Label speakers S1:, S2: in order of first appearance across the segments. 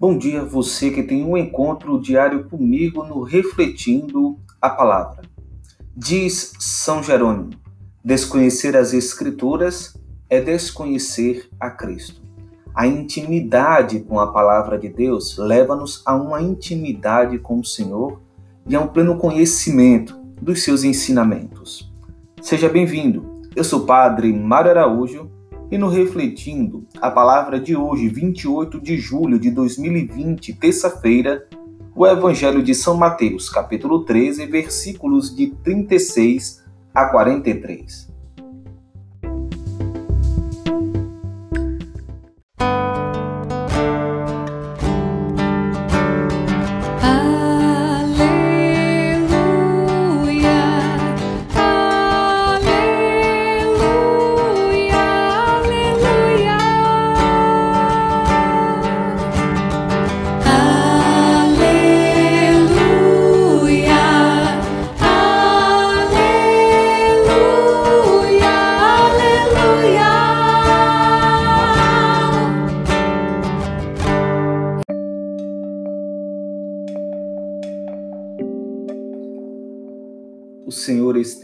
S1: Bom dia, você que tem um encontro diário comigo no Refletindo a Palavra. Diz São Jerônimo: desconhecer as Escrituras é desconhecer a Cristo. A intimidade com a palavra de Deus leva-nos a uma intimidade com o Senhor e a um pleno conhecimento dos seus ensinamentos. Seja bem-vindo. Eu sou o Padre Mário Araújo e no Refletindo, a palavra de hoje, 28 de julho de 2020, terça-feira, o Evangelho de São Mateus, capítulo 13, versículos de 36 a 43.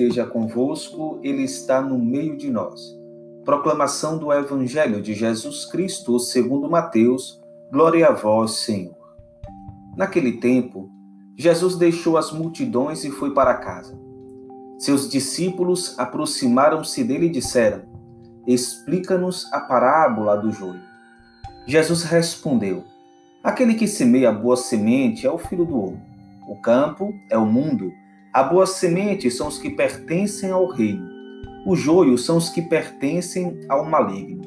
S1: Esteja convosco, Ele está no meio de nós. Proclamação do Evangelho de Jesus Cristo segundo Mateus. Glória a vós, Senhor. Naquele tempo, Jesus deixou as multidões e foi para casa. Seus discípulos aproximaram-se dele e disseram: Explica-nos a parábola do joio. Jesus respondeu: Aquele que semeia a boa semente é o filho do homem. O campo é o mundo. A boa semente são os que pertencem ao reino. O joio são os que pertencem ao maligno.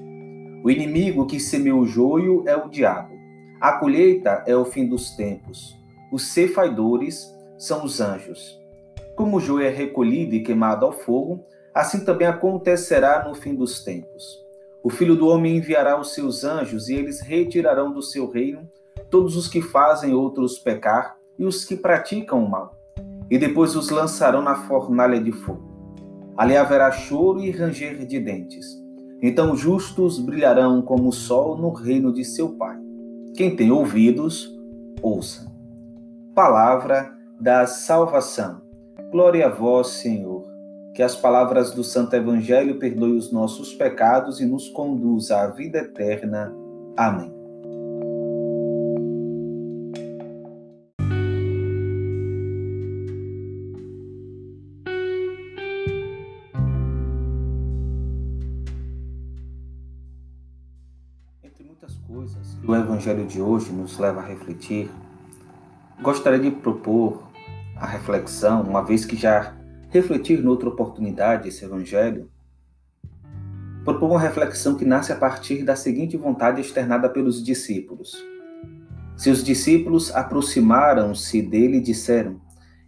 S1: O inimigo que semeou o joio é o diabo. A colheita é o fim dos tempos. Os cefaidores são os anjos. Como o joio é recolhido e queimado ao fogo, assim também acontecerá no fim dos tempos. O Filho do Homem enviará os seus anjos e eles retirarão do seu reino todos os que fazem outros pecar e os que praticam o mal e depois os lançarão na fornalha de fogo. Ali haverá choro e ranger de dentes. Então os justos brilharão como o sol no reino de seu Pai. Quem tem ouvidos, ouça. Palavra da salvação. Glória a vós, Senhor. Que as palavras do Santo Evangelho perdoem os nossos pecados e nos conduza à vida eterna. Amém. Muitas coisas que o Evangelho de hoje nos leva a refletir, gostaria de propor a reflexão, uma vez que já refletir noutra oportunidade esse Evangelho, propor uma reflexão que nasce a partir da seguinte vontade externada pelos discípulos. Seus discípulos aproximaram-se dele e disseram: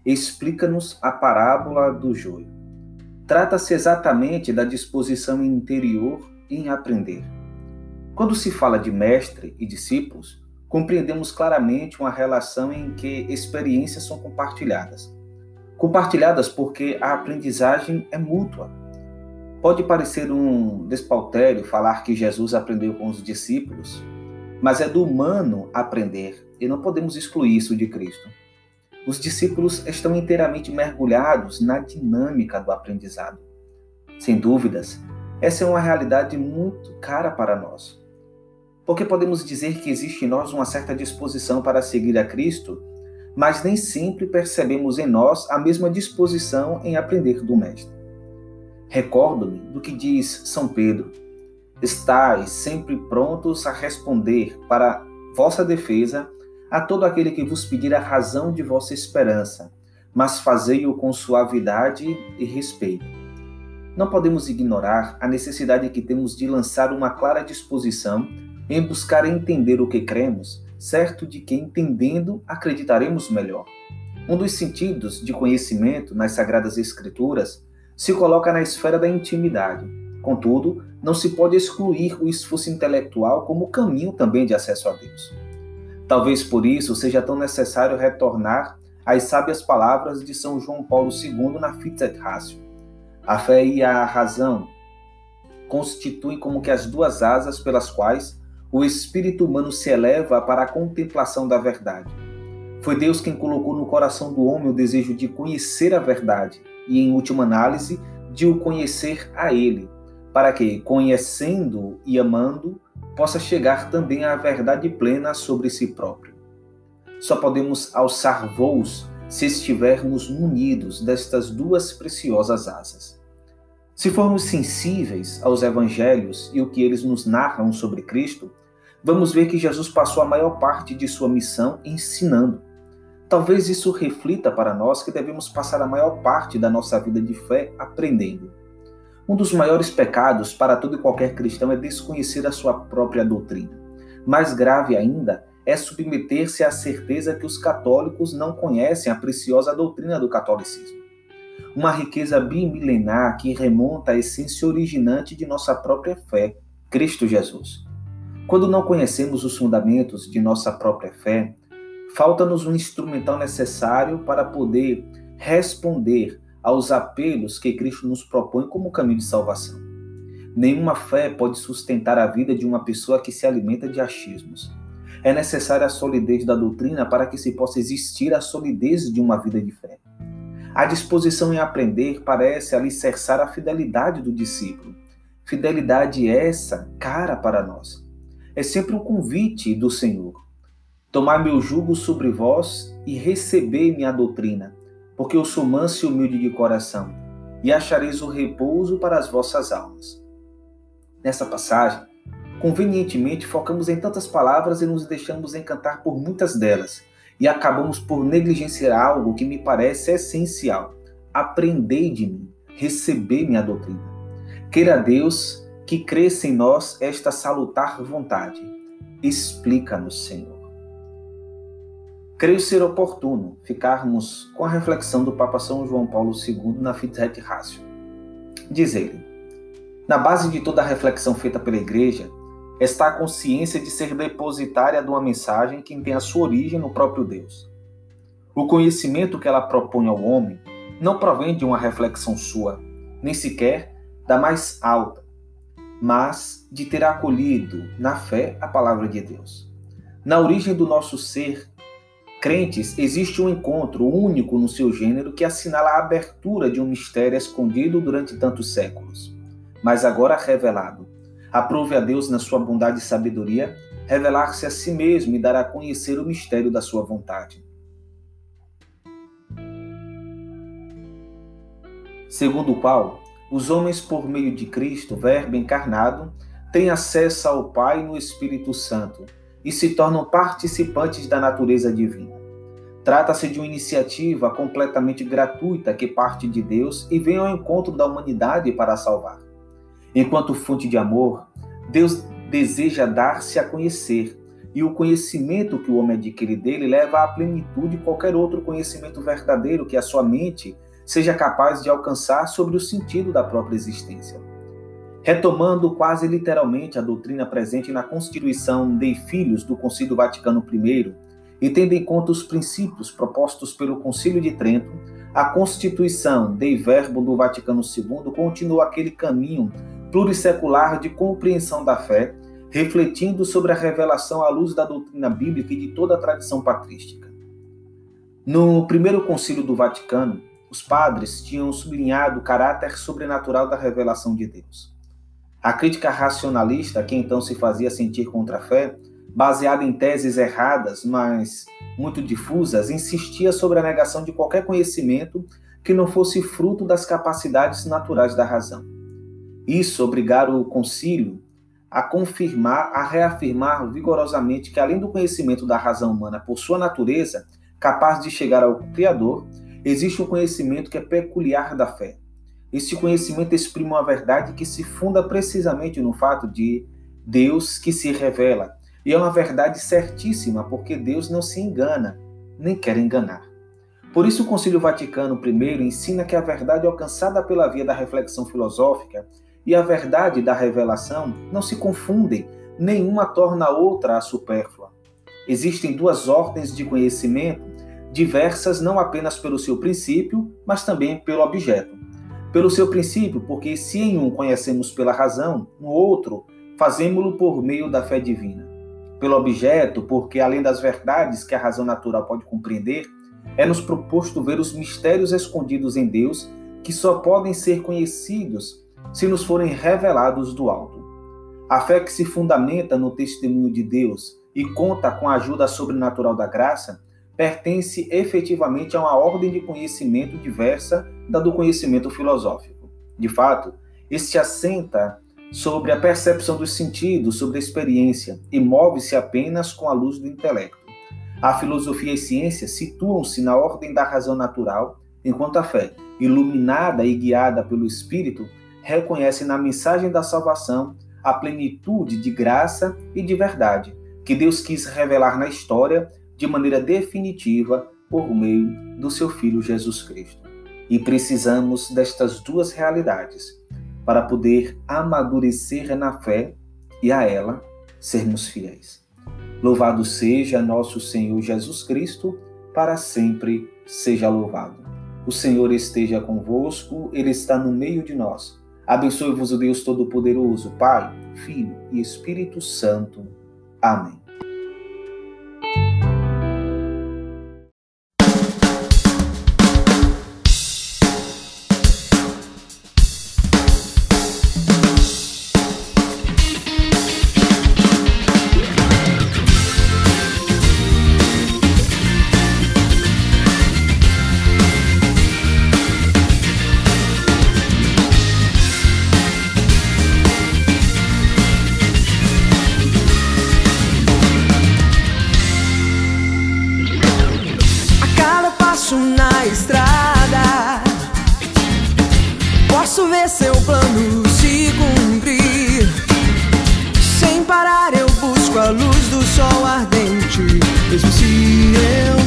S1: Explica-nos a parábola do joio. Trata-se exatamente da disposição interior em aprender. Quando se fala de mestre e discípulos, compreendemos claramente uma relação em que experiências são compartilhadas. Compartilhadas porque a aprendizagem é mútua. Pode parecer um despautério falar que Jesus aprendeu com os discípulos, mas é do humano aprender e não podemos excluir isso de Cristo. Os discípulos estão inteiramente mergulhados na dinâmica do aprendizado. Sem dúvidas, essa é uma realidade muito cara para nós porque podemos dizer que existe em nós uma certa disposição para seguir a Cristo, mas nem sempre percebemos em nós a mesma disposição em aprender do Mestre. Recordo-me do que diz São Pedro: Estais sempre prontos a responder para vossa defesa a todo aquele que vos pedir a razão de vossa esperança, mas fazei-o com suavidade e respeito. Não podemos ignorar a necessidade que temos de lançar uma clara disposição em buscar entender o que cremos, certo de que entendendo acreditaremos melhor. Um dos sentidos de conhecimento nas Sagradas Escrituras se coloca na esfera da intimidade. Contudo, não se pode excluir o esforço intelectual como caminho também de acesso a Deus. Talvez por isso seja tão necessário retornar às sábias palavras de São João Paulo II na Fiat Ratio. A fé e a razão constituem como que as duas asas pelas quais o espírito humano se eleva para a contemplação da verdade. Foi Deus quem colocou no coração do homem o desejo de conhecer a verdade e, em última análise, de o conhecer a Ele, para que, conhecendo e amando, possa chegar também à verdade plena sobre si próprio. Só podemos alçar voos se estivermos munidos destas duas preciosas asas. Se formos sensíveis aos evangelhos e o que eles nos narram sobre Cristo, vamos ver que Jesus passou a maior parte de sua missão ensinando. Talvez isso reflita para nós que devemos passar a maior parte da nossa vida de fé aprendendo. Um dos maiores pecados para todo e qualquer cristão é desconhecer a sua própria doutrina. Mais grave ainda é submeter-se à certeza que os católicos não conhecem a preciosa doutrina do catolicismo uma riqueza bimilenar que remonta à essência originante de nossa própria fé, Cristo Jesus. Quando não conhecemos os fundamentos de nossa própria fé, falta-nos um instrumental necessário para poder responder aos apelos que Cristo nos propõe como caminho de salvação. Nenhuma fé pode sustentar a vida de uma pessoa que se alimenta de achismos. É necessária a solidez da doutrina para que se possa existir a solidez de uma vida de fé. A disposição em aprender parece alicerçar a fidelidade do discípulo. Fidelidade essa cara para nós. É sempre um convite do Senhor. Tomar meu jugo sobre vós e receber minha doutrina, porque eu sou manso e humilde de coração, e achareis o repouso para as vossas almas. Nessa passagem, convenientemente focamos em tantas palavras e nos deixamos encantar por muitas delas e acabamos por negligenciar algo que me parece essencial. Aprendei de mim, receber minha doutrina. Queira Deus que cresça em nós esta salutar vontade. Explica-nos, Senhor. Creio ser oportuno ficarmos com a reflexão do Papa São João Paulo II na Fitzet Ratio. Diz ele: Na base de toda a reflexão feita pela Igreja, está a consciência de ser depositária de uma mensagem que tem a sua origem no próprio Deus. O conhecimento que ela propõe ao homem não provém de uma reflexão sua, nem sequer da mais alta, mas de ter acolhido na fé a palavra de Deus. Na origem do nosso ser, crentes, existe um encontro único no seu gênero que assinala a abertura de um mistério escondido durante tantos séculos, mas agora revelado Aprove a Deus, na sua bondade e sabedoria, revelar-se a si mesmo e dar a conhecer o mistério da sua vontade. Segundo o qual, os homens, por meio de Cristo, Verbo encarnado, têm acesso ao Pai no Espírito Santo e se tornam participantes da natureza divina. Trata-se de uma iniciativa completamente gratuita que parte de Deus e vem ao encontro da humanidade para salvar. Enquanto fonte de amor, Deus deseja dar-se a conhecer, e o conhecimento que o homem adquire dele leva à plenitude qualquer outro conhecimento verdadeiro que a sua mente seja capaz de alcançar sobre o sentido da própria existência. Retomando quase literalmente a doutrina presente na Constituição Dei Filhos do Concílio Vaticano I, e tendo em conta os princípios propostos pelo Concílio de Trento, a Constituição Dei Verbo do Vaticano II continua aquele caminho plurissecular de compreensão da fé, refletindo sobre a revelação à luz da doutrina bíblica e de toda a tradição patrística. No primeiro concílio do Vaticano, os padres tinham sublinhado o caráter sobrenatural da revelação de Deus. A crítica racionalista, que então se fazia sentir contra a fé, baseada em teses erradas, mas muito difusas, insistia sobre a negação de qualquer conhecimento que não fosse fruto das capacidades naturais da razão. Isso obrigar o concílio a confirmar, a reafirmar vigorosamente que, além do conhecimento da razão humana por sua natureza, capaz de chegar ao Criador, existe um conhecimento que é peculiar da fé. Esse conhecimento exprime uma verdade que se funda precisamente no fato de Deus que se revela. E é uma verdade certíssima, porque Deus não se engana, nem quer enganar. Por isso, o Concílio Vaticano I ensina que a verdade alcançada pela via da reflexão filosófica e a verdade da revelação não se confundem, nenhuma torna a outra a supérflua. Existem duas ordens de conhecimento, diversas não apenas pelo seu princípio, mas também pelo objeto. Pelo seu princípio, porque se em um conhecemos pela razão, no outro fazemos-lo por meio da fé divina. Pelo objeto, porque além das verdades que a razão natural pode compreender, é-nos proposto ver os mistérios escondidos em Deus que só podem ser conhecidos se nos forem revelados do alto. A fé que se fundamenta no testemunho de Deus e conta com a ajuda sobrenatural da graça pertence efetivamente a uma ordem de conhecimento diversa da do conhecimento filosófico. De fato, este assenta sobre a percepção dos sentidos, sobre a experiência, e move-se apenas com a luz do intelecto. A filosofia e a ciência situam-se na ordem da razão natural, enquanto a fé, iluminada e guiada pelo Espírito, reconhece na mensagem da salvação a plenitude de graça e de verdade que Deus quis revelar na história de maneira definitiva por meio do seu Filho Jesus Cristo. E precisamos destas duas realidades para poder amadurecer na fé e a ela sermos fiéis. Louvado seja nosso Senhor Jesus Cristo, para sempre seja louvado. O Senhor esteja convosco, Ele está no meio de nós. Abençoe-vos o Deus Todo-Poderoso, Pai, Filho e Espírito Santo. Amém.
S2: se eu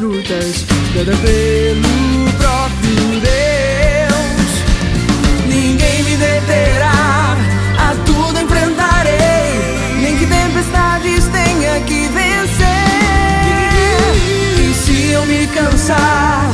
S2: lutas dada pelo próprio Deus. Ninguém me deterá, a tudo enfrentarei, nem que tempestades tenha que vencer. E se eu me cansar